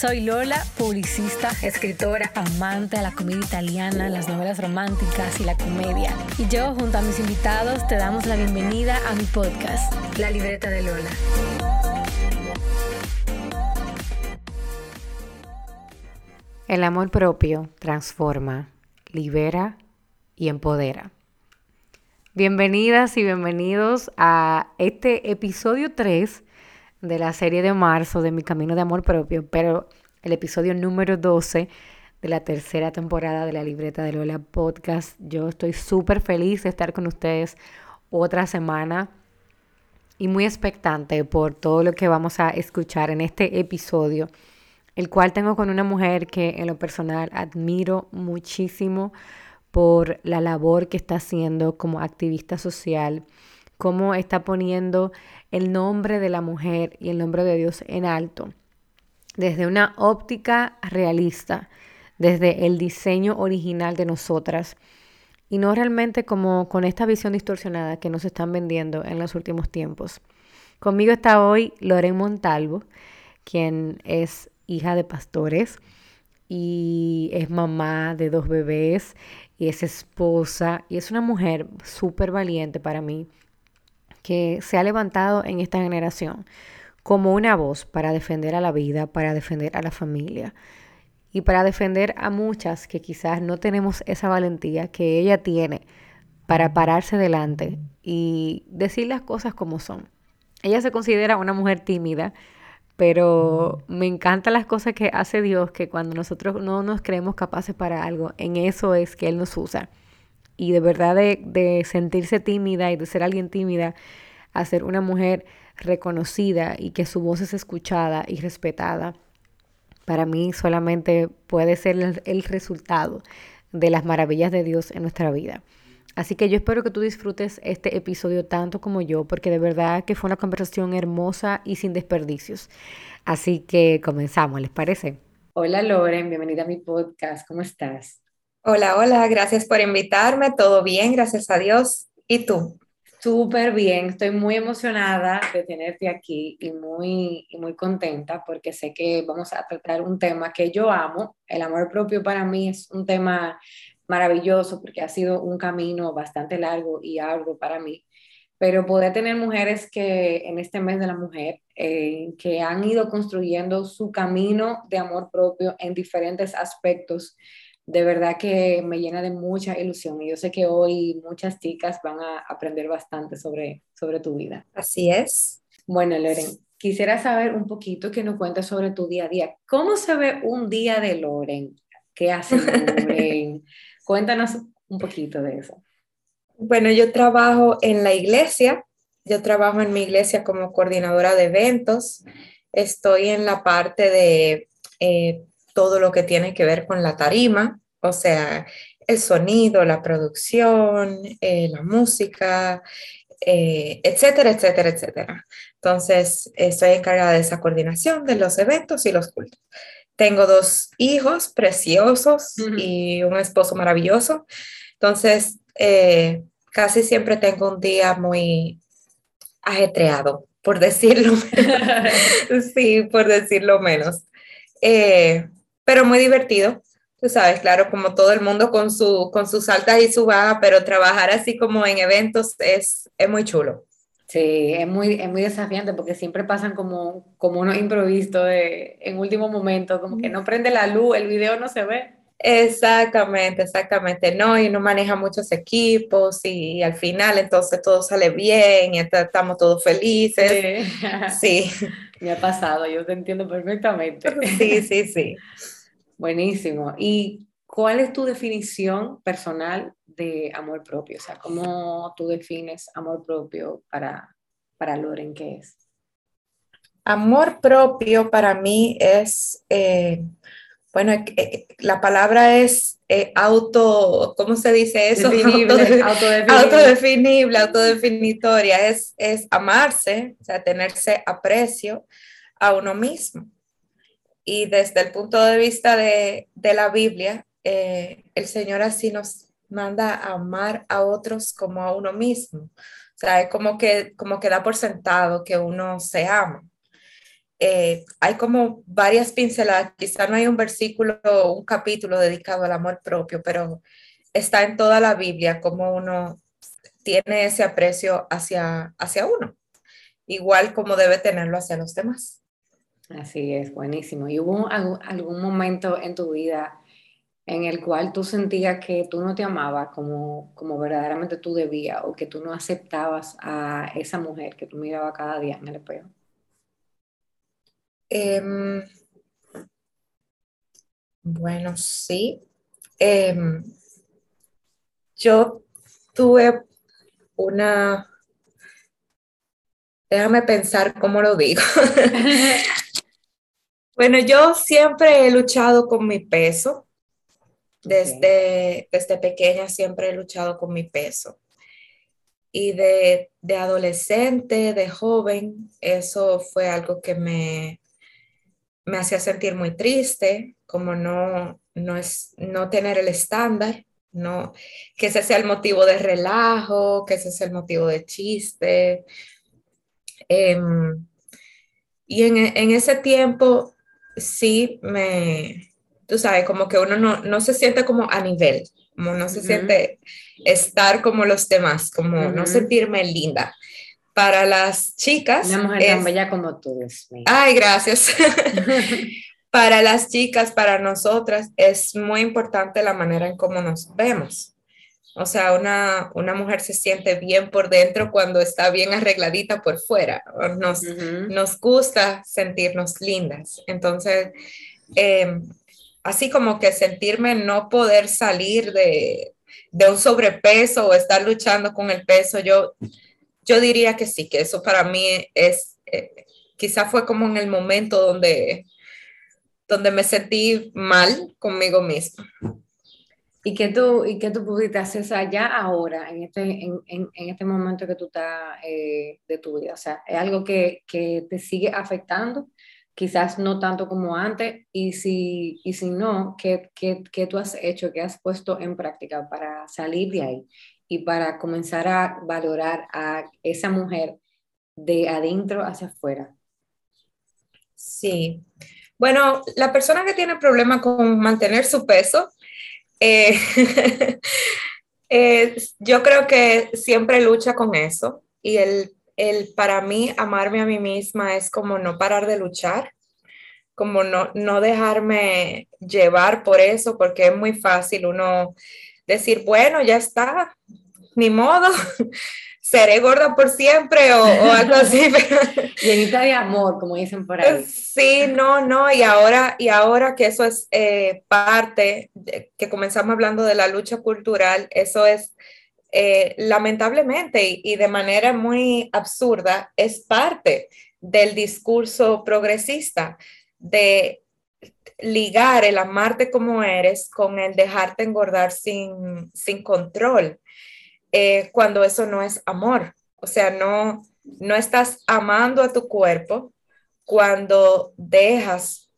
Soy Lola, publicista, escritora, amante de la comedia italiana, las novelas románticas y la comedia. Y yo, junto a mis invitados, te damos la bienvenida a mi podcast, La Libreta de Lola. El amor propio transforma, libera y empodera. Bienvenidas y bienvenidos a este episodio 3 de la serie de marzo de Mi Camino de Amor Propio, pero el episodio número 12 de la tercera temporada de la libreta de Lola Podcast. Yo estoy súper feliz de estar con ustedes otra semana y muy expectante por todo lo que vamos a escuchar en este episodio, el cual tengo con una mujer que en lo personal admiro muchísimo por la labor que está haciendo como activista social, cómo está poniendo el nombre de la mujer y el nombre de Dios en alto, desde una óptica realista, desde el diseño original de nosotras, y no realmente como con esta visión distorsionada que nos están vendiendo en los últimos tiempos. Conmigo está hoy Loren Montalvo, quien es hija de pastores y es mamá de dos bebés y es esposa y es una mujer súper valiente para mí que se ha levantado en esta generación como una voz para defender a la vida, para defender a la familia y para defender a muchas que quizás no tenemos esa valentía que ella tiene para pararse delante y decir las cosas como son. Ella se considera una mujer tímida, pero me encantan las cosas que hace Dios, que cuando nosotros no nos creemos capaces para algo, en eso es que Él nos usa y de verdad de, sentirse tímida y de ser alguien tímida a ser una mujer reconocida y que su voz es escuchada y respetada, para mí solamente puede ser el, el resultado de las maravillas de Dios en nuestra vida. Así que yo espero que tú disfrutes este episodio tanto como yo, porque de verdad que fue una conversación hermosa y sin desperdicios. Así que comenzamos, ¿les parece? Hola Loren, bienvenida a mi podcast, ¿cómo estás? Hola, hola, gracias por invitarme. Todo bien, gracias a Dios. ¿Y tú? Súper bien, estoy muy emocionada de tenerte aquí y muy, muy contenta porque sé que vamos a tratar un tema que yo amo. El amor propio para mí es un tema maravilloso porque ha sido un camino bastante largo y arduo para mí. Pero poder tener mujeres que en este mes de la mujer, eh, que han ido construyendo su camino de amor propio en diferentes aspectos, de verdad que me llena de mucha ilusión y yo sé que hoy muchas chicas van a aprender bastante sobre, sobre tu vida. Así es. Bueno, Loren, quisiera saber un poquito que nos cuentes sobre tu día a día. ¿Cómo se ve un día de Loren? ¿Qué hace Loren? Cuéntanos un poquito de eso. Bueno, yo trabajo en la iglesia, yo trabajo en mi iglesia como coordinadora de eventos, estoy en la parte de eh, todo lo que tiene que ver con la tarima, o sea, el sonido, la producción, eh, la música, eh, etcétera, etcétera, etcétera. Entonces, estoy encargada de esa coordinación de los eventos y los cultos. Tengo dos hijos preciosos y un esposo maravilloso. Entonces, eh, casi siempre tengo un día muy ajetreado, por decirlo menos. sí, por decirlo menos pero muy divertido. Tú sabes, claro, como todo el mundo con, su, con sus altas y su bajas, pero trabajar así como en eventos es, es muy chulo. Sí, es muy, es muy desafiante porque siempre pasan como, como unos improvisos de, en último momento, como que no prende la luz, el video no se ve. Exactamente, exactamente, no, y uno maneja muchos equipos y, al final entonces todo sale bien y estamos todos felices. Sí. sí. Me ha pasado, yo te entiendo perfectamente. Sí, sí, sí. Buenísimo. ¿Y cuál es tu definición personal de amor propio? O sea, ¿cómo tú defines amor propio para, para Loren? ¿Qué es? Amor propio para mí es eh, bueno, eh, eh, la palabra es eh, auto, ¿cómo se dice eso? autodefinible, autodefinible, autodefinitoria, es, es amarse, o sea, tenerse aprecio a uno mismo. Y desde el punto de vista de, de la Biblia, el Señor así nos manda a amar a otros como a uno mismo. O sea, es como que, como que da por sentado que uno se ama. Eh, hay como varias pinceladas, quizá no hay un versículo o un capítulo dedicado al amor propio, pero está en toda la Biblia como uno tiene ese aprecio hacia, hacia uno, igual como debe tenerlo hacia los demás. Así es, buenísimo. ¿Y hubo algún momento en tu vida en el cual tú sentías que tú no te amabas como, como verdaderamente tú debías o que tú no aceptabas a esa mujer que tú mirabas cada día en el espejo? Em, bueno, sí. Em, yo tuve una... Déjame pensar cómo lo digo. bueno, yo siempre he luchado con mi peso. Desde, desde pequeña siempre he luchado con mi peso. Y de, de adolescente, de joven, eso fue algo que me, me hacía sentir muy triste, como no, no, es, no tener el estándar, no, que ese sea el motivo de relajo, que ese sea el motivo de chiste. Em, y en, en, ese tiempo sí me, tú sabes, como que uno no, no se siente como a nivel, como no se siente estar como los demás, como no sentirme linda para las chicas. Una mujer tan bella como tú. Ay, gracias. para las chicas, para nosotras, es muy importante la manera en cómo nos vemos. O sea, una, una mujer se siente bien por dentro cuando está bien arregladita por fuera. Nos, nos gusta sentirnos lindas. Entonces, em, así como que sentirme no poder salir de, de un sobrepeso o estar luchando con el peso, yo yo diría que sí, que eso para mí es, eh, quizá fue como en el momento donde, donde me sentí mal conmigo misma. ¿Y qué tú, y qué tú pudiste hacer allá ahora, en este, en, en, este momento que tú estás eh, de tu vida? O sea, ¿es algo que, que, te sigue afectando? Quizás no tanto como antes, y si, y si no, ¿qué, ¿qué, qué, tú has hecho, qué has puesto en práctica para salir de ahí y para comenzar a valorar a esa mujer de adentro hacia afuera? Sí. Bueno, la persona que tiene problema con mantener su peso, eh, eh, yo creo que siempre lucha con eso. Y el, el, para mí, amarme a mí misma es como no parar de luchar, como no, no dejarme llevar por eso, porque es muy fácil uno decir, bueno, ya está, ni modo, seré gorda por siempre o, algo así. Llenita de amor, como dicen por ahí. Sí, no, no, y ahora, y ahora que eso es eh, parte, que comenzamos hablando de la lucha cultural, eso es eh, lamentablemente y, de manera muy absurda, es parte del discurso progresista de ligar el amarte como eres con el dejarte engordar sin, sin control. Eh, cuando eso no es amor. O sea, no, no estás amando a tu cuerpo cuando dejas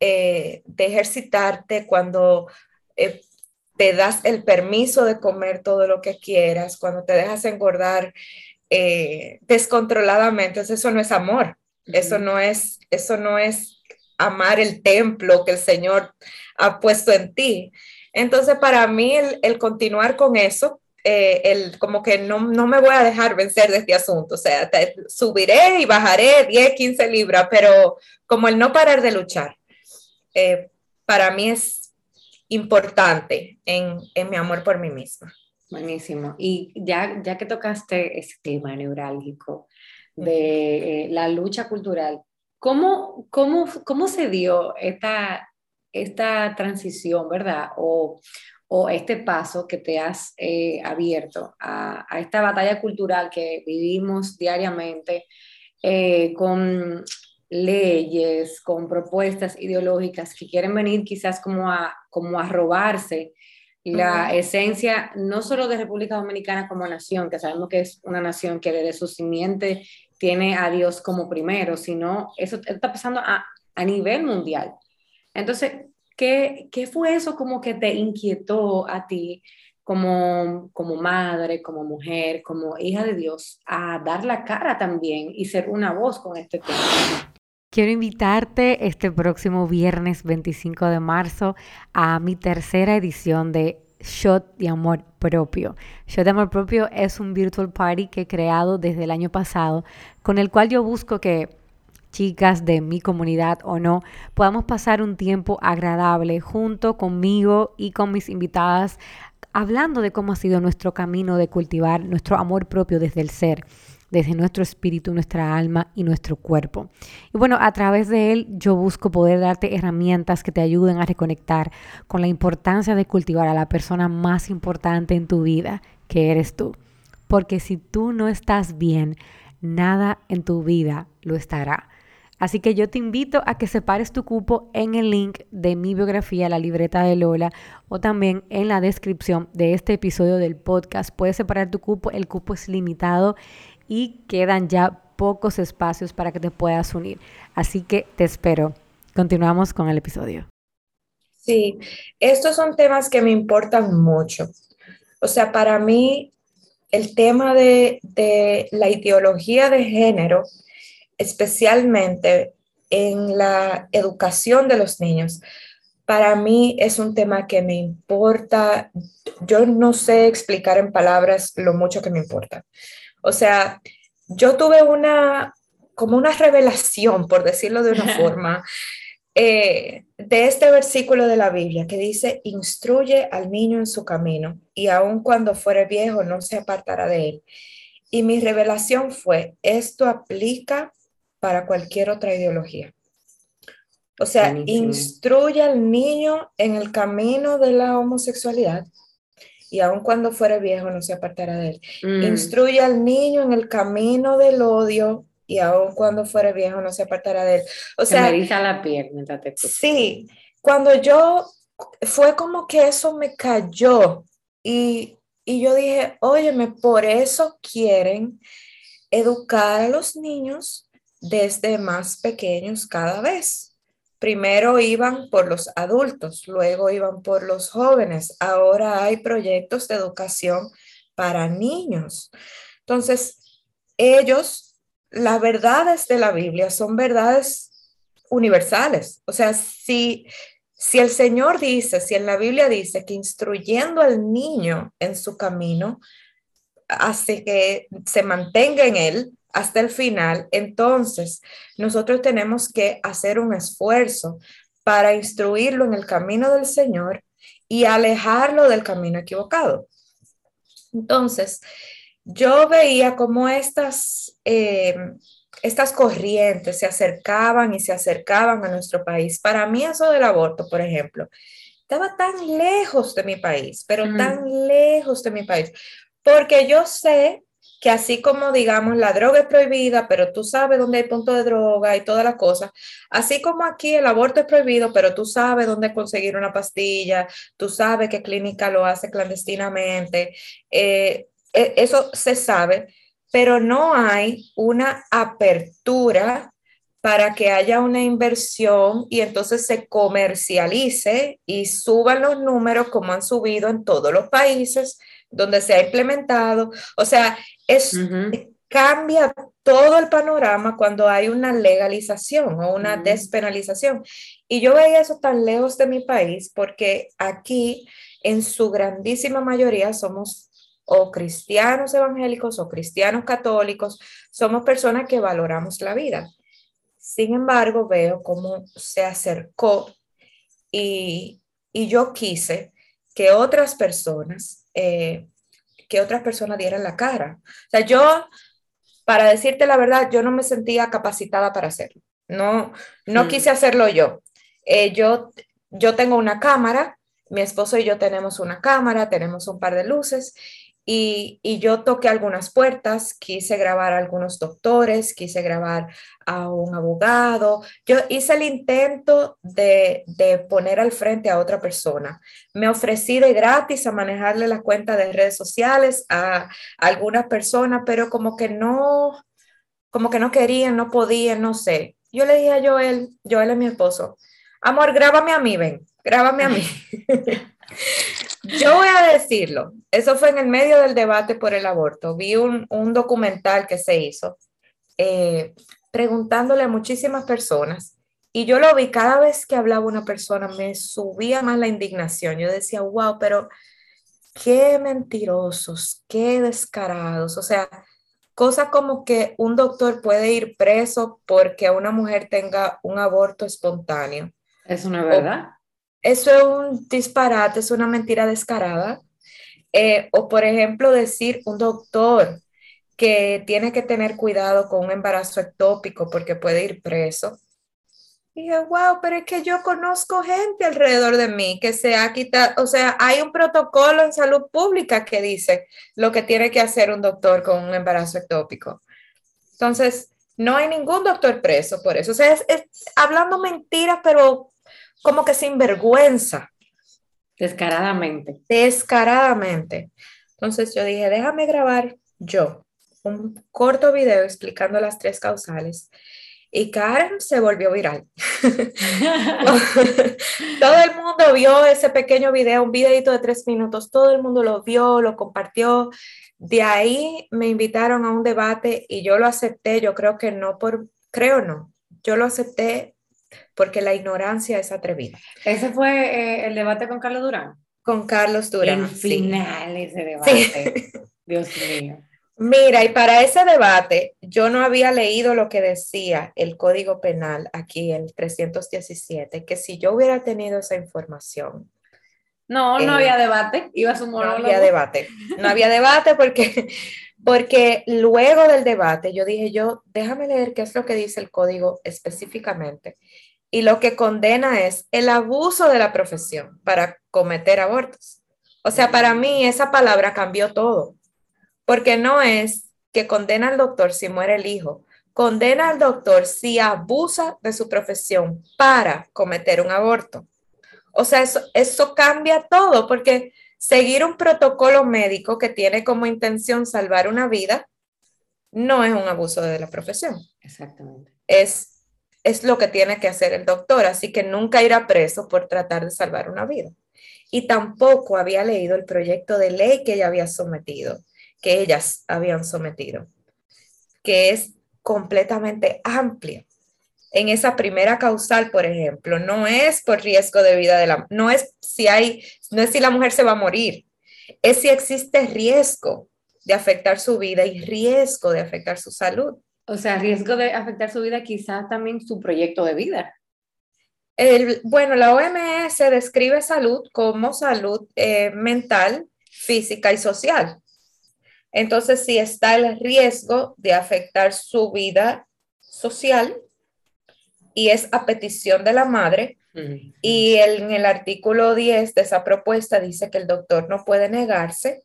eh, de ejercitarte, cuando eh, te das el permiso de comer todo lo que quieras, cuando te dejas engordar descontroladamente. eso no es amor. Eso no es, eso no es amar el templo que el Señor ha puesto en ti. Entonces, para mí, el continuar con eso, eh, el, como que no, no, me voy a dejar vencer de este asunto, o sea, subiré y bajaré 10, 15 libras, pero como el no parar de luchar, eh, para mí es importante en, en, mi amor por mí misma. Buenísimo. Y ya, ya que tocaste ese tema neurálgico de eh, la lucha cultural, ¿cómo, cómo, cómo se dio esta, esta transición, verdad? O, o este paso que te has eh, abierto a, esta batalla cultural que vivimos diariamente eh, con leyes, con propuestas ideológicas que quieren venir quizás como a, como a robarse la esencia no solo de República Dominicana como nación, que sabemos que es una nación que desde su simiente tiene a Dios como primero, sino eso está pasando a, a nivel mundial. Entonces, ¿qué, ¿qué, fue eso como que te inquietó a ti como, como madre, como mujer, como hija de Dios, a dar la cara también y ser una voz con este tema? Quiero invitarte este próximo viernes 25 de marzo a mi tercera edición de Shot de Amor Propio. Shot de Amor Propio es un virtual party que he creado desde el año pasado, con el cual yo busco que chicas de mi comunidad o no, podamos pasar un tiempo agradable junto conmigo y con mis invitadas, hablando de cómo ha sido nuestro camino de cultivar nuestro amor propio desde el ser desde nuestro espíritu, nuestra alma y nuestro cuerpo. Y bueno, a través de él yo busco poder darte herramientas que te ayuden a reconectar con la importancia de cultivar a la persona más importante en tu vida, que eres tú. Porque si tú no estás bien, nada en tu vida lo estará. Así que yo te invito a que separes tu cupo en el link de mi biografía, la libreta de Lola, o también en la descripción de este episodio del podcast. Puedes separar tu cupo, el cupo es limitado y quedan ya pocos espacios para que te puedas unir. Así que te espero. Continuamos con el episodio. Sí, estos son temas que me importan mucho. O sea, para mí el tema de, de la ideología de género, especialmente en la educación de los niños, para mí es un tema que me importa. Yo no sé explicar en palabras lo mucho que me importa. O sea, yo tuve una, como una revelación, por decirlo de una forma, eh, de este versículo de la Biblia que dice, instruye al niño en su camino y aun cuando fuere viejo no se apartará de él. Y mi revelación fue, esto aplica para cualquier otra ideología. O sea, instruye al niño en el camino de la homosexualidad y aun cuando fuere viejo no se apartará de él. Mm. Instruye al niño en el camino del odio y aun cuando fuere viejo no se apartará de él. O sea, me la piel mientras te Sí, cuando yo fue como que eso me cayó y, y yo dije, óyeme, por eso quieren educar a los niños desde más pequeños cada vez Primero iban por los adultos, luego iban por los jóvenes. Ahora hay proyectos de educación para niños. Entonces, ellos, las verdades de la Biblia son verdades universales. O sea, si, si el Señor dice, si en la Biblia dice que instruyendo al niño en su camino hace que se mantenga en él, hasta el final, entonces nosotros tenemos que hacer un esfuerzo para instruirlo en el camino del Señor y alejarlo del camino equivocado. Entonces, yo veía cómo estas, eh, estas corrientes se acercaban y se acercaban a nuestro país. Para mí eso del aborto, por ejemplo, estaba tan lejos de mi país, pero tan lejos de mi país, porque yo sé que así como digamos la droga es prohibida, pero tú sabes dónde hay punto de droga y todas las cosas, así como aquí el aborto es prohibido, pero tú sabes dónde conseguir una pastilla, tú sabes qué clínica lo hace clandestinamente, eh, e, eso se sabe, pero no hay una apertura para que haya una inversión y entonces se comercialice y suban los números como han subido en todos los países donde se ha implementado. O sea, es, cambia todo el panorama cuando hay una legalización o una despenalización. Y yo veía eso tan lejos de mi país porque aquí en su grandísima mayoría somos o cristianos evangélicos o cristianos católicos, somos personas que valoramos la vida. Sin embargo, veo cómo se acercó y, y yo quise que otras personas eh, que otras personas dieran la cara. O sea, yo, para decirte la verdad, yo no me sentía capacitada para hacerlo. No, no mm. quise hacerlo yo. Eh, yo. Yo tengo una cámara, mi esposo y yo tenemos una cámara, tenemos un par de luces Y, yo toqué algunas puertas, quise grabar a algunos doctores, quise grabar a un abogado. Yo hice el intento de, poner al frente a otra persona. Me ofrecí de gratis a manejarle la cuenta de redes sociales a, a algunas personas, pero como que no, como que no querían, no podían, no sé. Yo le dije a Joel, Joel es mi esposo, amor, grábame a mí, ven, grábame a mí. Yo voy a decirlo, eso fue en el medio del debate por el aborto. Vi un, documental que se hizo eh, preguntándole a muchísimas personas y yo lo vi cada vez que hablaba una persona, me subía más la indignación. Yo decía, wow, pero qué mentirosos, qué descarados. O sea, cosa como que un doctor puede ir preso porque una mujer tenga un aborto espontáneo. Es una verdad. Eso es un disparate, es una mentira descarada. Eh, o por ejemplo, decir un doctor que tiene que tener cuidado con un embarazo ectópico porque puede ir preso. Y dije, wow, pero es que yo conozco gente alrededor de mí que se ha quitado, o sea, hay un protocolo en salud pública que dice lo que tiene que hacer un doctor con un embarazo ectópico. Entonces, no hay ningún doctor preso por eso. O sea, es hablando mentiras, pero como que sin vergüenza. Descaradamente. Descaradamente. Entonces yo dije, déjame grabar yo un corto video explicando las tres causales. Y Karen se volvió viral. todo el mundo vio ese pequeño video, un videito de tres minutos, todo el mundo lo vio, lo compartió. De ahí me invitaron a un debate y yo lo acepté, yo creo que no por, creo no, yo lo acepté porque la ignorancia es atrevida. ¿Ese fue eh, el debate con Carlos Durán? Con Carlos Durán. El final ese debate. Dios mío. Mira, y para ese debate yo no había leído lo que decía el Código Penal aquí, el 317, que si yo hubiera tenido esa información. No, no había debate, iba a su monólogo. No había debate, no había debate porque, porque luego del debate yo dije yo, déjame leer qué es lo que dice el código específicamente y lo que condena es el abuso de la profesión para cometer abortos. O sea, para mí esa palabra cambió todo, porque no es que condena al doctor si muere el hijo, condena al doctor si abusa de su profesión para cometer un aborto. O sea, eso, eso cambia todo, porque seguir un protocolo médico que tiene como intención salvar una vida no es un abuso de la profesión. Exactamente. Es es lo que tiene que hacer el doctor, así que nunca irá preso por tratar de salvar una vida. Y tampoco había leído el proyecto de ley que ella había sometido, que ellas habían sometido, que es completamente amplio. En esa primera causal, por ejemplo, no es por riesgo de vida de la, no es si hay, no es si la mujer se va a morir, es si existe riesgo de afectar su vida y riesgo de afectar su salud. O sea, riesgo de afectar su vida, quizás también su proyecto de vida. bueno, la OMS describe salud como salud eh, mental, física y social. Entonces, si está el riesgo de afectar su vida social y es a petición de la madre, y en el artículo 10 de esa propuesta dice que el doctor no puede negarse,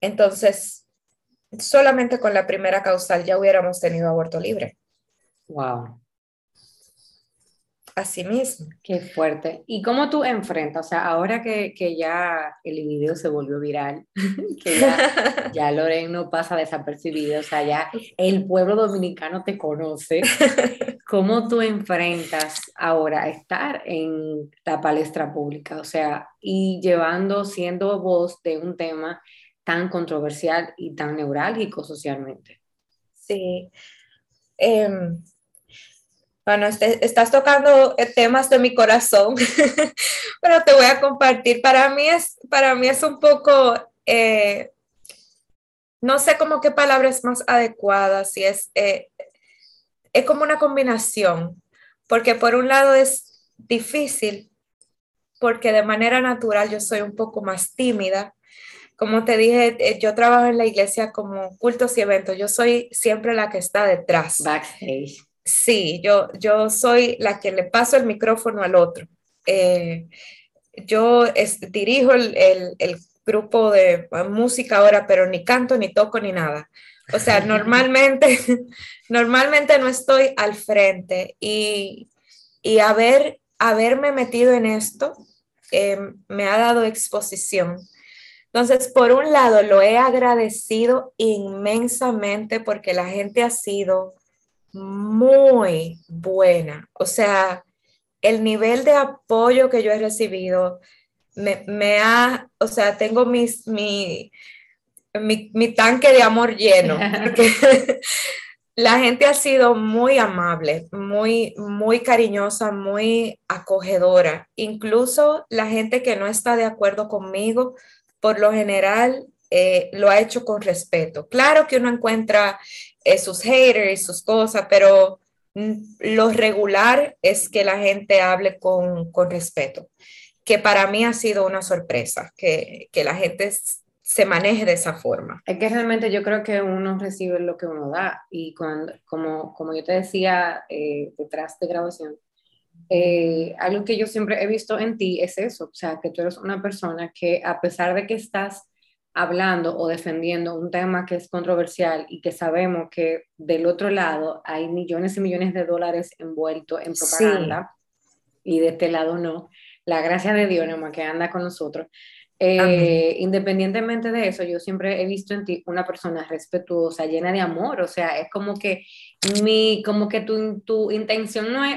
entonces solamente con la primera causal ya hubiéramos tenido aborto libre. Wow. Así mismo. Qué fuerte. ¿Y cómo tú enfrentas? O sea, ahora que, ya el video se volvió viral, que ya, ya Loren no pasa desapercibido, o sea, ya el pueblo dominicano te conoce, ¿cómo tú enfrentas ahora estar en la palestra pública? O sea, y llevando, siendo voz de un tema tan controversial y tan neurálgico socialmente. Sí. Em, bueno, este, estás tocando eh, temas de mi corazón, pero te voy a compartir. Para mí es, para mí es un poco, eh, no sé cómo qué palabra es más adecuada, si es, eh, es como una combinación, porque por un lado es difícil, porque de manera natural yo soy un poco más tímida, como te dije, yo trabajo en la iglesia como cultos y eventos. Yo soy siempre la que está detrás. Backstage. Sí, yo, yo soy la que le paso el micrófono al otro. Eh, yo dirijo el, grupo de música ahora, pero ni canto, ni toco, ni nada. O sea, normalmente, normalmente no estoy al frente y, y haber, haberme metido en esto em, me ha dado exposición. Entonces, por un lado, lo he agradecido inmensamente porque la gente ha sido muy buena. O sea, el nivel de apoyo que yo he recibido me, me ha, o sea, tengo mis, mi, mi, tanque de amor lleno. la gente ha sido muy amable, muy, muy cariñosa, muy acogedora. Incluso la gente que no está de acuerdo conmigo, por lo general, eh, lo ha hecho con respeto. Claro que uno encuentra eh, sus haters, sus cosas, pero mm, lo regular es que la gente hable con, con respeto, que para mí ha sido una sorpresa, que, que la gente se maneje de esa forma. Es que realmente yo creo que uno recibe lo que uno da y cuando, como, como yo te decía eh, detrás de grabación, eh, algo que yo siempre he visto en ti es eso, o sea, que tú eres una persona que a pesar de que estás hablando o defendiendo un tema que es controversial y que sabemos que del otro lado hay millones y millones de dólares envueltos en propaganda y de este lado no, la gracia de Dios nomás que anda con nosotros, eh, independientemente de eso, yo siempre he visto en ti una persona respetuosa, llena de amor, o sea, es como que mi, como que tu, tu intención no es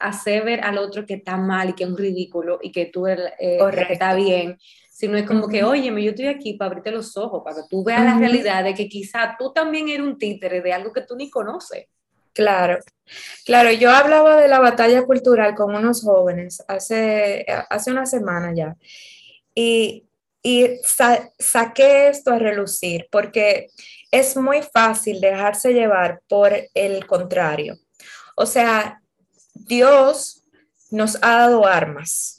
hacer ver al otro que está mal y que es un ridículo y que tú eh, está bien, sino es como que, oye, yo estoy aquí para abrirte los ojos, para que tú veas la realidad de que quizá tú también eres un títere de algo que tú ni conoces. Claro, claro, yo hablaba de la batalla cultural con unos jóvenes hace, hace una semana ya y, saqué esto a relucir porque es muy fácil dejarse llevar por el contrario. O sea, Dios nos ha dado armas.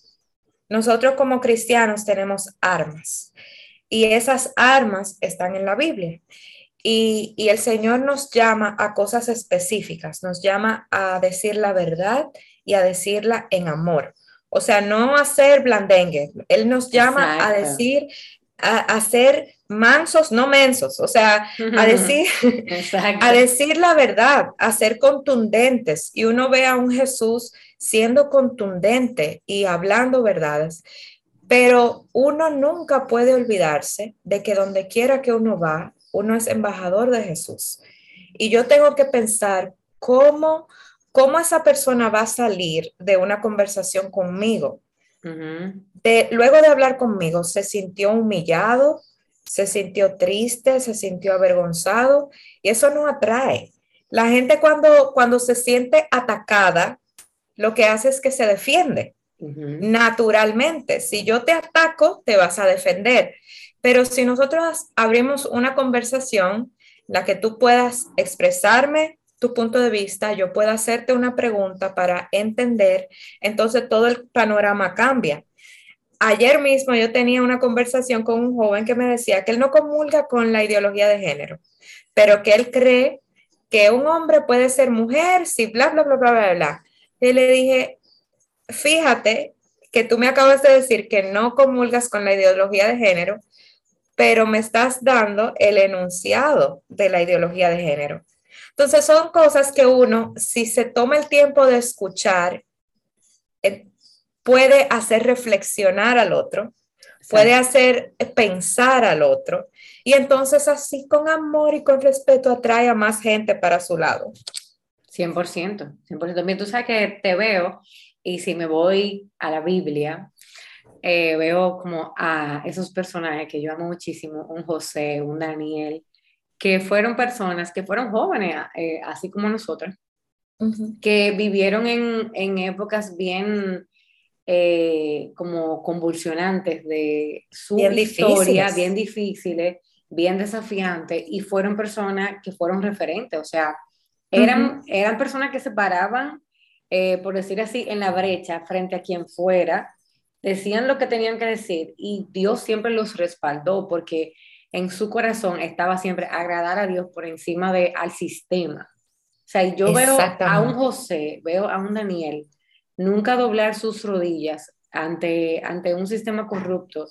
Nosotros como cristianos tenemos armas y esas armas están en la Biblia. Y, y, el Señor nos llama a cosas específicas, nos llama a decir la verdad y a decirla en amor. O sea, no hacer blandengue. Él nos llama a decir, a, ser mansos, no mensos. O sea, a decir, a decir la verdad, a ser contundentes. Y uno ve a un Jesús siendo contundente y hablando verdades. Pero uno nunca puede olvidarse de que donde quiera que uno va, uno es embajador de Jesús. Y yo tengo que pensar cómo ¿cómo esa persona va a salir de una conversación conmigo? de, luego de hablar conmigo, se sintió humillado, se sintió triste, se sintió avergonzado y eso no atrae. La gente cuando, cuando se siente atacada, lo que hace es que se defiende. Naturalmente, si yo te ataco, te vas a defender. Pero si nosotros abrimos una conversación, la que tú puedas expresarme, tu punto de vista, yo puedo hacerte una pregunta para entender, entonces todo el panorama cambia. Ayer mismo yo tenía una conversación con un joven que me decía que él no comulga con la ideología de género, pero que él cree que un hombre puede ser mujer, si bla, bla, bla, bla, bla, bla. Y le dije, fíjate que tú me acabas de decir que no comulgas con la ideología de género, pero me estás dando el enunciado de la ideología de género. Entonces son cosas que uno, si se toma el tiempo de escuchar, puede hacer reflexionar al otro, puede hacer pensar al otro. Y entonces así con amor y con respeto atrae a más gente para su lado. 100%, 100%. También tú sabes que te veo y si me voy a la Biblia, eh, veo como a esos personajes que yo amo muchísimo, un José, un Daniel, que fueron personas que fueron jóvenes, eh, así como nosotros, que vivieron en, en épocas bien eh, como convulsionantes de su historia, bien difíciles, bien desafiantes, y fueron personas que fueron referentes, o sea, eran, eran personas que se paraban, eh, por decir así, en la brecha frente a quien fuera, decían lo que tenían que decir, y Dios siempre los respaldó, porque en su corazón estaba siempre agradar a Dios por encima de al sistema. O sea, yo veo a un José, veo a un Daniel, nunca doblar sus rodillas ante, ante un sistema corrupto.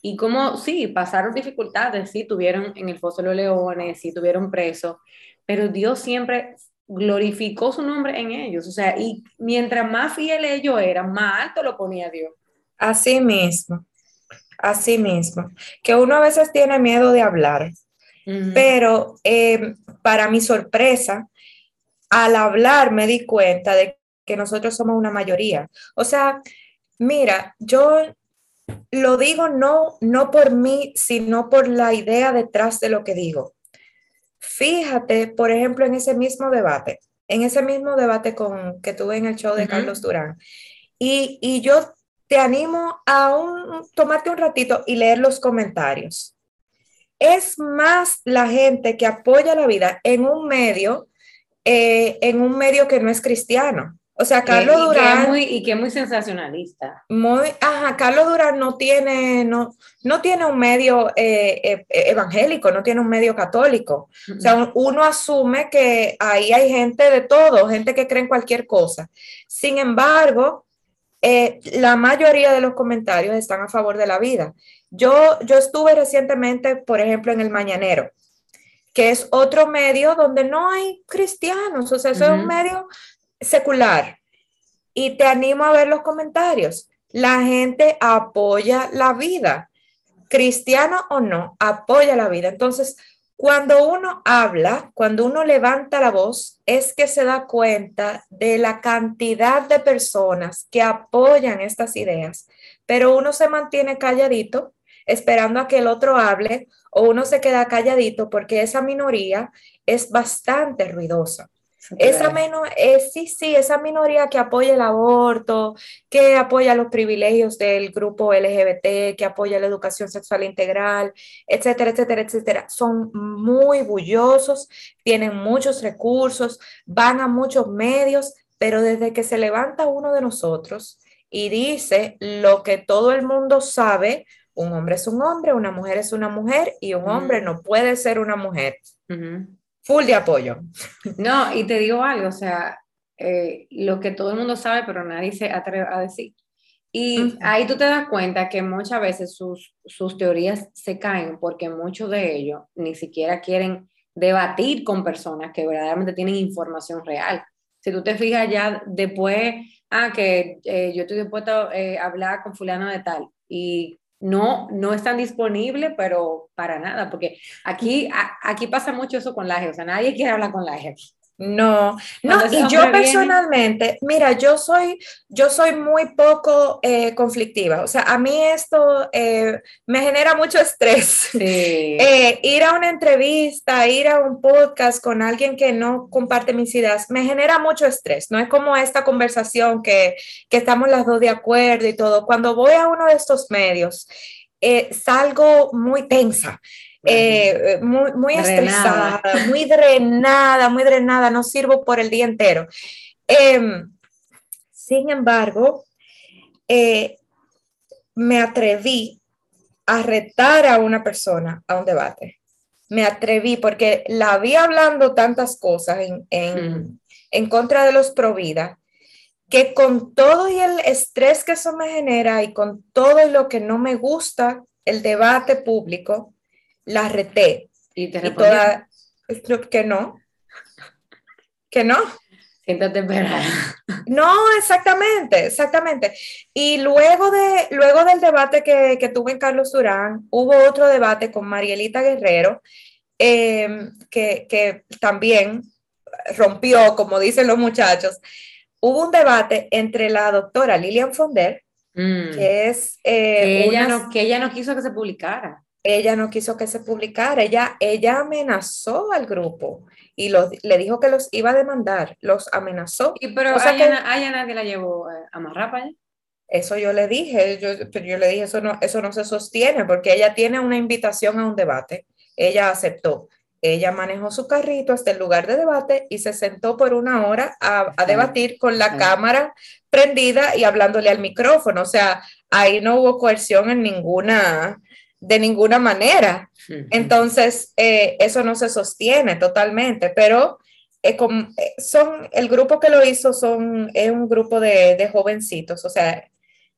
Y cómo, sí, pasaron dificultades, sí, tuvieron en el foso de los leones, sí, tuvieron presos, pero Dios siempre glorificó su nombre en ellos, o sea, y mientras más fieles ellos eran, más alto lo ponía Dios. Así mismo, así mismo, que uno a veces tiene miedo de hablar, pero eh, para mi sorpresa, al hablar me di cuenta de que nosotros somos una mayoría. O sea, mira, yo lo digo no, no por mí, sino por la idea detrás de lo que digo. Fíjate, por ejemplo, en ese mismo debate, en ese mismo debate con, que tuve en el show de Carlos Durán. Y, y, yo te animo a un, tomarte un ratito y leer los comentarios. Es más la gente que apoya la vida en un medio, eh, en un medio que no es cristiano. O sea, Carlos Durán. y que es muy sensacionalista. Muy, ajá, Carlos Durán no tiene, no, no tiene un medio eh, eh, evangélico, no tiene un medio católico. O sea, uno asume que ahí hay gente de todo, gente que cree en cualquier cosa. Sin embargo, eh, la mayoría de los comentarios están a favor de la vida. Yo, yo estuve recientemente, por ejemplo, en el Mañanero, que es otro medio donde no hay cristianos, o sea, es un medio secular y te animo a ver los comentarios. La gente apoya la vida, cristiano o no, apoya la vida. Entonces, cuando uno habla, cuando uno levanta la voz, es que se da cuenta de la cantidad de personas que apoyan estas ideas, pero uno se mantiene calladito esperando a que el otro hable o uno se queda calladito porque esa minoría es bastante ruidosa. Esa eh, sí, sí, esa minoría que apoya el aborto, que apoya los privilegios del grupo LGBT, que apoya la educación sexual integral, etcétera, etcétera, etcétera, son muy bullosos, tienen muchos recursos, van a muchos medios, pero desde que se levanta uno de nosotros y dice lo que todo el mundo sabe, un hombre es un hombre, una mujer es una mujer y un hombre no puede ser una mujer full de apoyo. No, y te digo algo, o sea, eh, lo que todo el mundo sabe, pero nadie se atreve a decir. Y ahí tú te das cuenta que muchas veces sus, sus teorías se caen porque muchos de ellos ni siquiera quieren debatir con personas que verdaderamente tienen información real. Si tú te fijas ya después, ah, que eh, yo estoy dispuesto eh, a hablar con fulano de tal, y no, no están disponibles, pero para nada, porque aquí, aquí pasa mucho eso con la o sea, nadie quiere hablar con la aquí. No, no, y yo personalmente, mira, yo soy, yo soy muy poco eh, conflictiva, o sea, a mí esto eh, me genera mucho estrés. Eh, ir a una entrevista, ir a un podcast con alguien que no comparte mis ideas, me genera mucho estrés, no es como esta conversación que, que estamos las dos de acuerdo y todo. Cuando voy a uno de estos medios, salgo muy tensa. Eh, muy, muy estresada, muy drenada, muy drenada, no sirvo por el día entero. Em, sin embargo, eh, me atreví a retar a una persona a un debate. Me atreví porque la vi hablando tantas cosas en, en, en contra de los pro vida que con todo y el estrés que eso me genera y con todo lo que no me gusta el debate público, la reté. Y te toda, que no, que no. Siéntate. No, exactamente, exactamente. Y luego, de, luego del debate que, que tuve en Carlos Durán, hubo otro debate con Marielita Guerrero, em, que, que también rompió, como dicen los muchachos. Hubo un debate entre la doctora Lilian Fonder, mm. que es... Eh, ella no, que ella no quiso que se publicara ella no quiso que se publicara, ella, ella amenazó al grupo y le dijo que los iba a demandar, los amenazó. Y pero o sea nadie la llevó eh, a amarrar Eso yo le dije, yo, yo le dije, eso no, eso no se sostiene porque ella tiene una invitación a un debate, ella aceptó. Ella manejó su carrito hasta el lugar de debate y se sentó por una hora a, debatir con la cámara prendida y hablándole al micrófono. O sea, ahí no hubo coerción en ninguna, de ninguna manera. Entonces, eh, eso no se sostiene totalmente, pero eh, son, el grupo que lo hizo son, es un grupo de, jovencitos, o sea,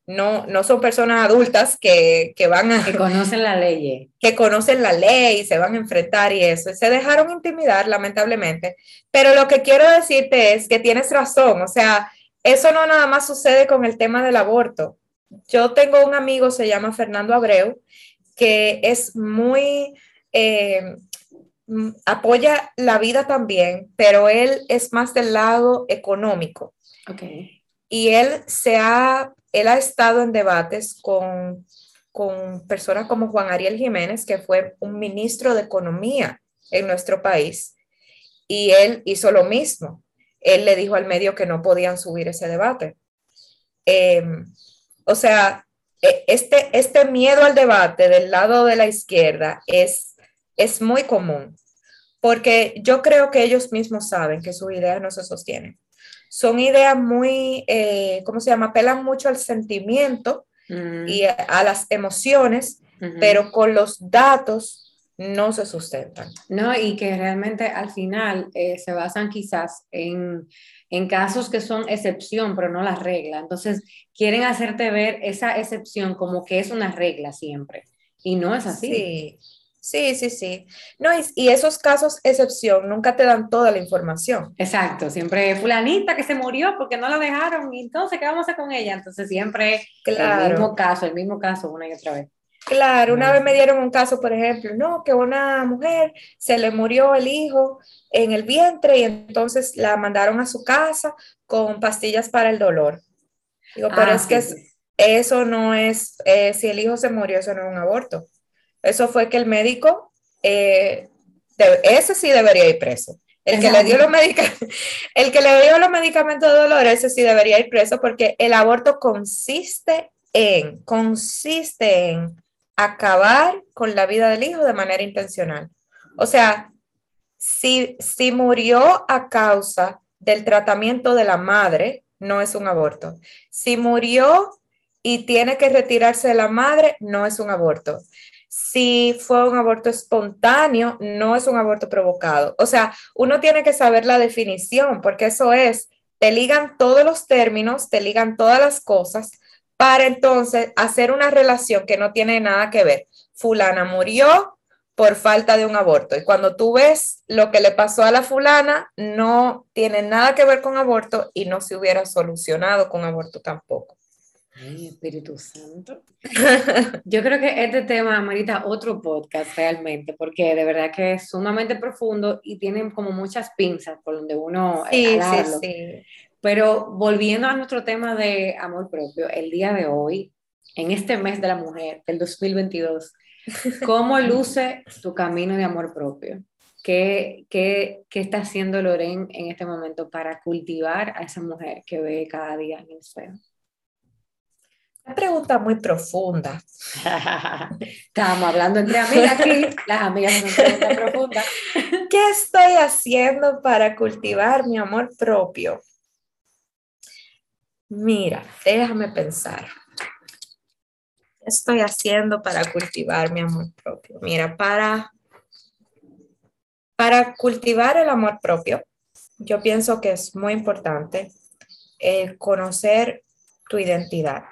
no, no son personas adultas que, van a... Que conocen la ley. Que conocen la ley, se van a enfrentar y eso. Se dejaron intimidar, lamentablemente. Pero lo que quiero decirte es que tienes razón, o sea, eso no nada más sucede con el tema del aborto. Yo tengo un amigo, se llama Fernando Abreu, que es muy... Eh, apoya la vida también, pero él es más del lado económico. Okay. Y él se ha él ha estado en debates con, con personas como Juan Ariel Jiménez, que fue un ministro de Economía en nuestro país, y él hizo lo mismo. Él le dijo al medio que no podían subir ese debate. Em, o sea, este, este miedo al debate del lado de la izquierda es, es muy común, porque yo creo que ellos mismos saben que sus ideas no se sostienen son ideas muy, eh, ¿cómo se llama? Apelan mucho al sentimiento mm. y a, las emociones, pero con los datos no se sustentan. No, y que realmente al final eh, se basan quizás en, en casos que son excepción, pero no la regla. Entonces, quieren hacerte ver esa excepción como que es una regla siempre. Y no es así. Sí. Sí, sí, sí. No, y, esos casos excepción nunca te dan toda la información. Exacto, siempre fulanita que se murió porque no la dejaron y entonces, ¿qué vamos a hacer con ella? Entonces siempre claro. el mismo caso, el mismo caso una y otra vez. Claro, una vez me dieron un caso, por ejemplo, no, que una mujer se le murió el hijo en el vientre y entonces la mandaron a su casa con pastillas para el dolor. Digo, pero ah, es que eso no es, eh, si el hijo se murió, eso no es un aborto. Eso fue que el médico, eh, ese sí debería ir preso. El que, le dio los el que le dio los medicamentos de dolor, ese sí debería ir preso porque el aborto consiste en, consiste en acabar con la vida del hijo de manera intencional. O sea, si, si murió a causa del tratamiento de la madre, no es un aborto. Si murió y tiene que retirarse de la madre, no es un aborto si fue un aborto espontáneo, no es un aborto provocado. O sea, uno tiene que saber la definición, porque eso es, te ligan todos los términos, te ligan todas las cosas para entonces hacer una relación que no tiene nada que ver. Fulana murió por falta de un aborto. Y cuando tú ves lo que le pasó a la fulana, no tiene nada que ver con aborto y no se hubiera solucionado con aborto tampoco. Ay, Espíritu Santo. Yo creo que este tema amerita otro podcast realmente, porque de verdad que es sumamente profundo y tiene como muchas pinzas por donde uno sí, sí, sí. Pero volviendo a nuestro tema de amor propio, el día de hoy, en este mes de la mujer del 2022, ¿cómo luce tu camino de amor propio? ¿Qué, qué, qué está haciendo Loren en este momento para cultivar a esa mujer que ve cada día en el espejo? Una pregunta muy profunda. Estábamos hablando entre amigas aquí, las amigas son pregunta profunda. ¿Qué estoy haciendo para cultivar mi amor propio? Mira, déjame pensar. ¿Qué estoy haciendo para cultivar mi amor propio? Mira, para, para cultivar el amor propio, yo pienso que es muy importante el conocer tu identidad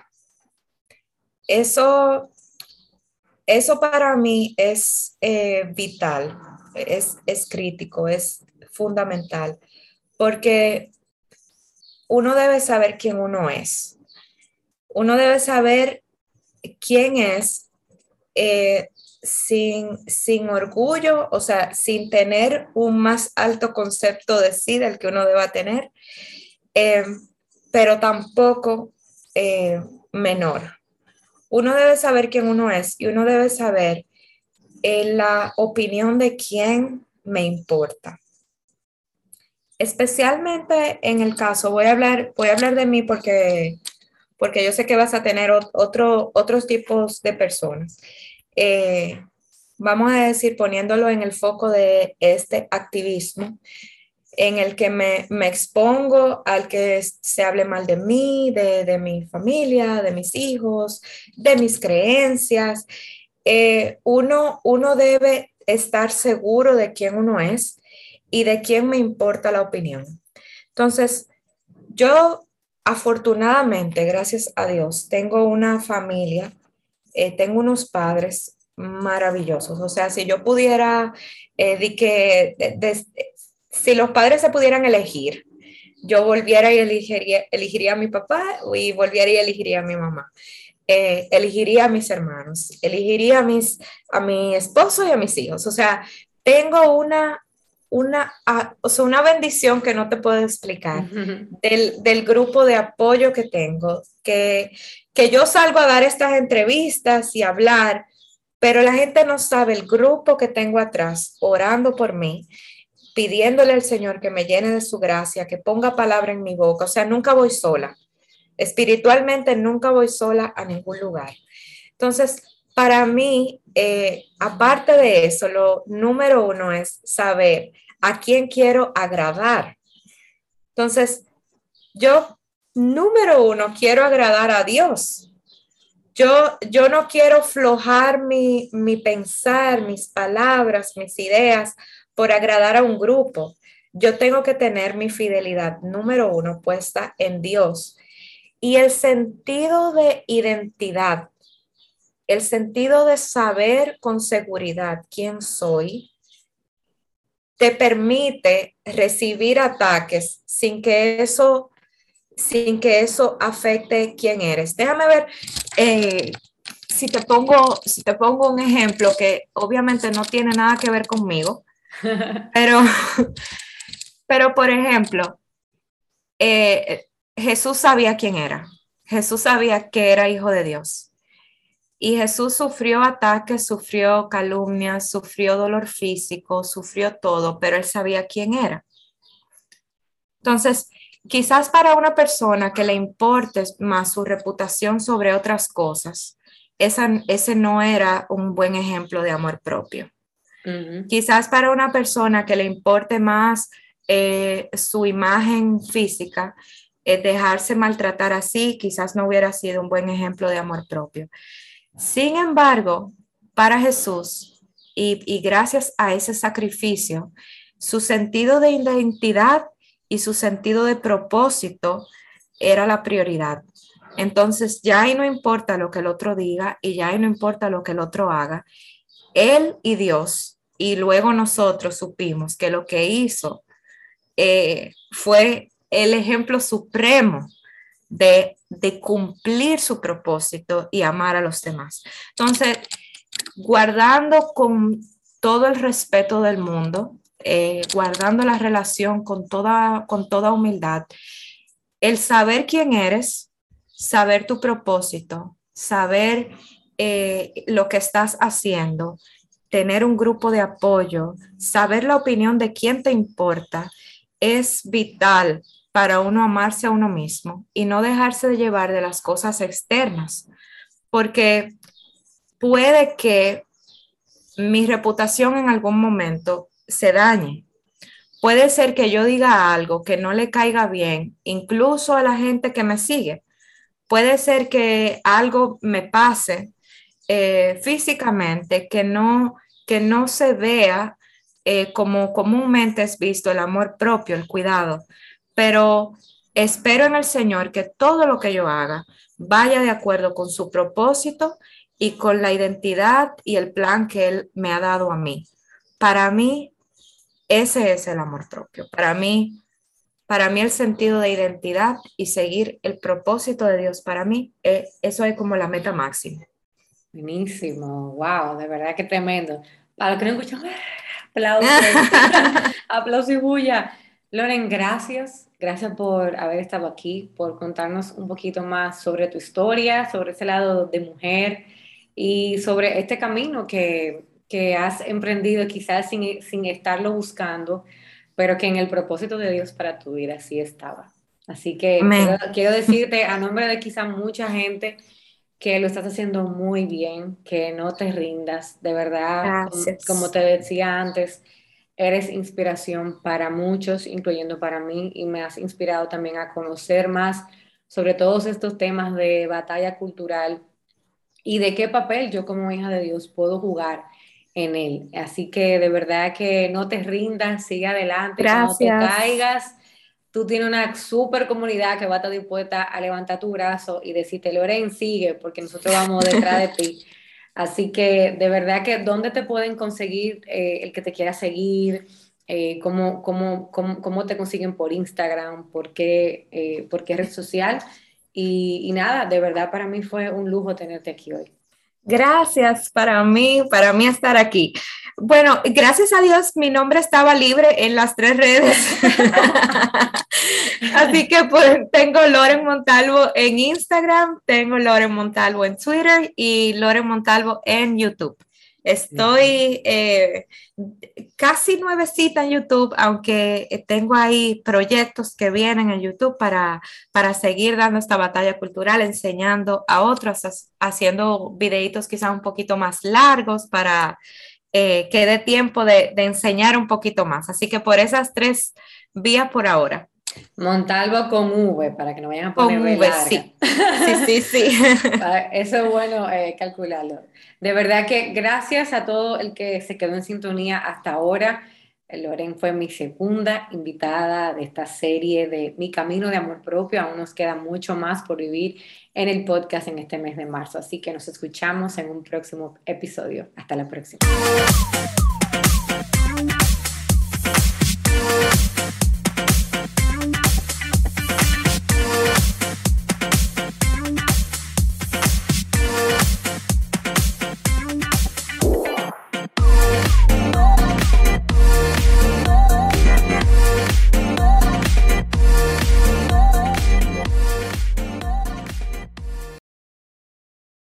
eso, eso para mí es eh, vital, es, es crítico, es fundamental, porque uno debe saber quién uno es. Uno debe saber quién es eh, sin, sin, orgullo, o sea, sin tener un más alto concepto de sí del que uno deba tener, eh, pero tampoco menor uno debe saber quién uno es y uno debe saber eh, la opinión de quién me importa. Especialmente en el caso, voy a hablar, voy a hablar de mí porque, porque yo sé que vas a tener otro, otros tipos de personas. Eh, vamos a decir, poniéndolo en el foco de este activismo, en el que me, me, expongo al que se hable mal de mí, de, de mi familia, de mis hijos, de mis creencias. Eh, uno, uno debe estar seguro de quién uno es y de quién me importa la opinión. Entonces, yo afortunadamente, gracias a Dios, tengo una familia, eh, tengo unos padres maravillosos. O sea, si yo pudiera, eh, que, si los padres se pudieran elegir, yo volviera y elegiría, elegiría a mi papá y volviera y elegiría a mi mamá. Eh, elegiría a mis hermanos, elegiría a, mis, a mi esposo y a mis hijos. O sea, tengo una, una, o sea, una bendición que no te puedo explicar del, del, grupo de apoyo que tengo, que, que yo salgo a dar estas entrevistas y hablar, pero la gente no sabe el grupo que tengo atrás orando por mí, pidiéndole al Señor que me llene de su gracia, que ponga palabra en mi boca. O sea, nunca voy sola. Espiritualmente nunca voy sola a ningún lugar. Entonces, para mí, eh, aparte de eso, lo número uno es saber a quién quiero agradar. Entonces, yo, número uno, quiero agradar a Dios. Yo, yo no quiero flojar mi, mi pensar, mis palabras, mis ideas por agradar a un grupo. Yo tengo que tener mi fidelidad, número uno, puesta en Dios y el sentido de identidad, el sentido de saber con seguridad quién soy, te permite recibir ataques sin que eso, sin que eso afecte quién eres. Déjame ver eh, si, te pongo, si te pongo un ejemplo que obviamente no tiene nada que ver conmigo, pero, pero por ejemplo, eh, Jesús sabía quién era. Jesús sabía que era hijo de Dios. Y Jesús sufrió ataques, sufrió calumnias, sufrió dolor físico, sufrió todo, pero él sabía quién era. Entonces, quizás para una persona que le importe más su reputación sobre otras cosas, ese no era un buen ejemplo de amor propio. Quizás para una persona que le importe más eh, su imagen física, eh, dejarse maltratar así quizás no hubiera sido un buen ejemplo de amor propio. Sin embargo, para Jesús y, gracias a ese sacrificio, su sentido de identidad y su sentido de propósito era la prioridad. Entonces ya no importa lo que el otro diga y ya no importa lo que el otro haga. Él y Dios, y luego nosotros supimos que lo que hizo eh, fue el ejemplo supremo de, cumplir su propósito y amar a los demás. Entonces, guardando con todo el respeto del mundo, eh, guardando la relación con toda, con toda humildad, el saber quién eres, saber tu propósito, saber eh, lo que estás haciendo, tener un grupo de apoyo, saber la opinión de quién te importa, es vital para uno amarse a uno mismo y no dejarse de llevar de las cosas externas, porque puede que mi reputación en algún momento se dañe. Puede ser que yo diga algo que no le caiga bien, incluso a la gente que me sigue. Puede ser que algo me pase eh, físicamente que no, que no se vea eh, como comúnmente es visto el amor propio, el cuidado pero espero en el Señor que todo lo que yo haga vaya de acuerdo con su propósito y con la identidad y el plan que Él me ha dado a mí. Para mí, ese es el amor propio. Para mí, para mí el sentido de identidad y seguir el propósito de Dios para mí, eh, eso es como la meta máxima. Buenísimo, wow, de verdad que tremendo. Para los que no escuchan, aplausos, aplausos y bulla. Loren, gracias. Gracias por haber estado aquí, por contarnos un poquito más sobre tu historia, sobre ese lado de mujer y sobre este camino que, que has emprendido quizás sin, sin, estarlo buscando, pero que en el propósito de Dios para tu vida sí estaba. Así que quiero, quiero, decirte a nombre de quizá mucha gente que lo estás haciendo muy bien, que no te rindas, de verdad, como te decía antes, Eres inspiración para muchos, incluyendo para mí, y me has inspirado también a conocer más sobre todos estos temas de batalla cultural y de qué papel yo como hija de Dios puedo jugar en él. Así que de verdad que no te rindas, sigue adelante, Gracias. no te caigas, tú tienes una súper comunidad que va a estar dispuesta a levantar tu brazo y decirte, Loren, sigue, porque nosotros vamos detrás de ti. Así que de verdad que, ¿dónde te pueden conseguir eh, el que te quiera seguir? Eh, ¿cómo, cómo, cómo, te consiguen por Instagram? ¿Por qué, eh, por qué red social? Y, y nada, de verdad para mí fue un lujo tenerte aquí hoy. Gracias para mí, para mí estar aquí. Bueno, gracias a Dios mi nombre estaba libre en las tres redes. Así que pues tengo Loren Montalvo en Instagram, tengo Loren Montalvo en Twitter y Loren Montalvo en YouTube. Estoy eh, casi nuevecita en YouTube, aunque tengo ahí proyectos que vienen en YouTube para, para seguir dando esta batalla cultural, enseñando a otros, haciendo videitos quizás un poquito más largos para eh, que dé tiempo de, de enseñar un poquito más. Así que por esas tres vías por ahora. Montalvo con V, para que no vayan a poner con V, sí. sí, sí, sí. Eso es bueno eh, calcularlo. De verdad que gracias a todo el que se quedó en sintonía hasta ahora. Loren fue mi segunda invitada de esta serie de Mi Camino de Amor Propio. Aún nos queda mucho más por vivir en el podcast en este mes de marzo. Así que nos escuchamos en un próximo episodio. Hasta la próxima.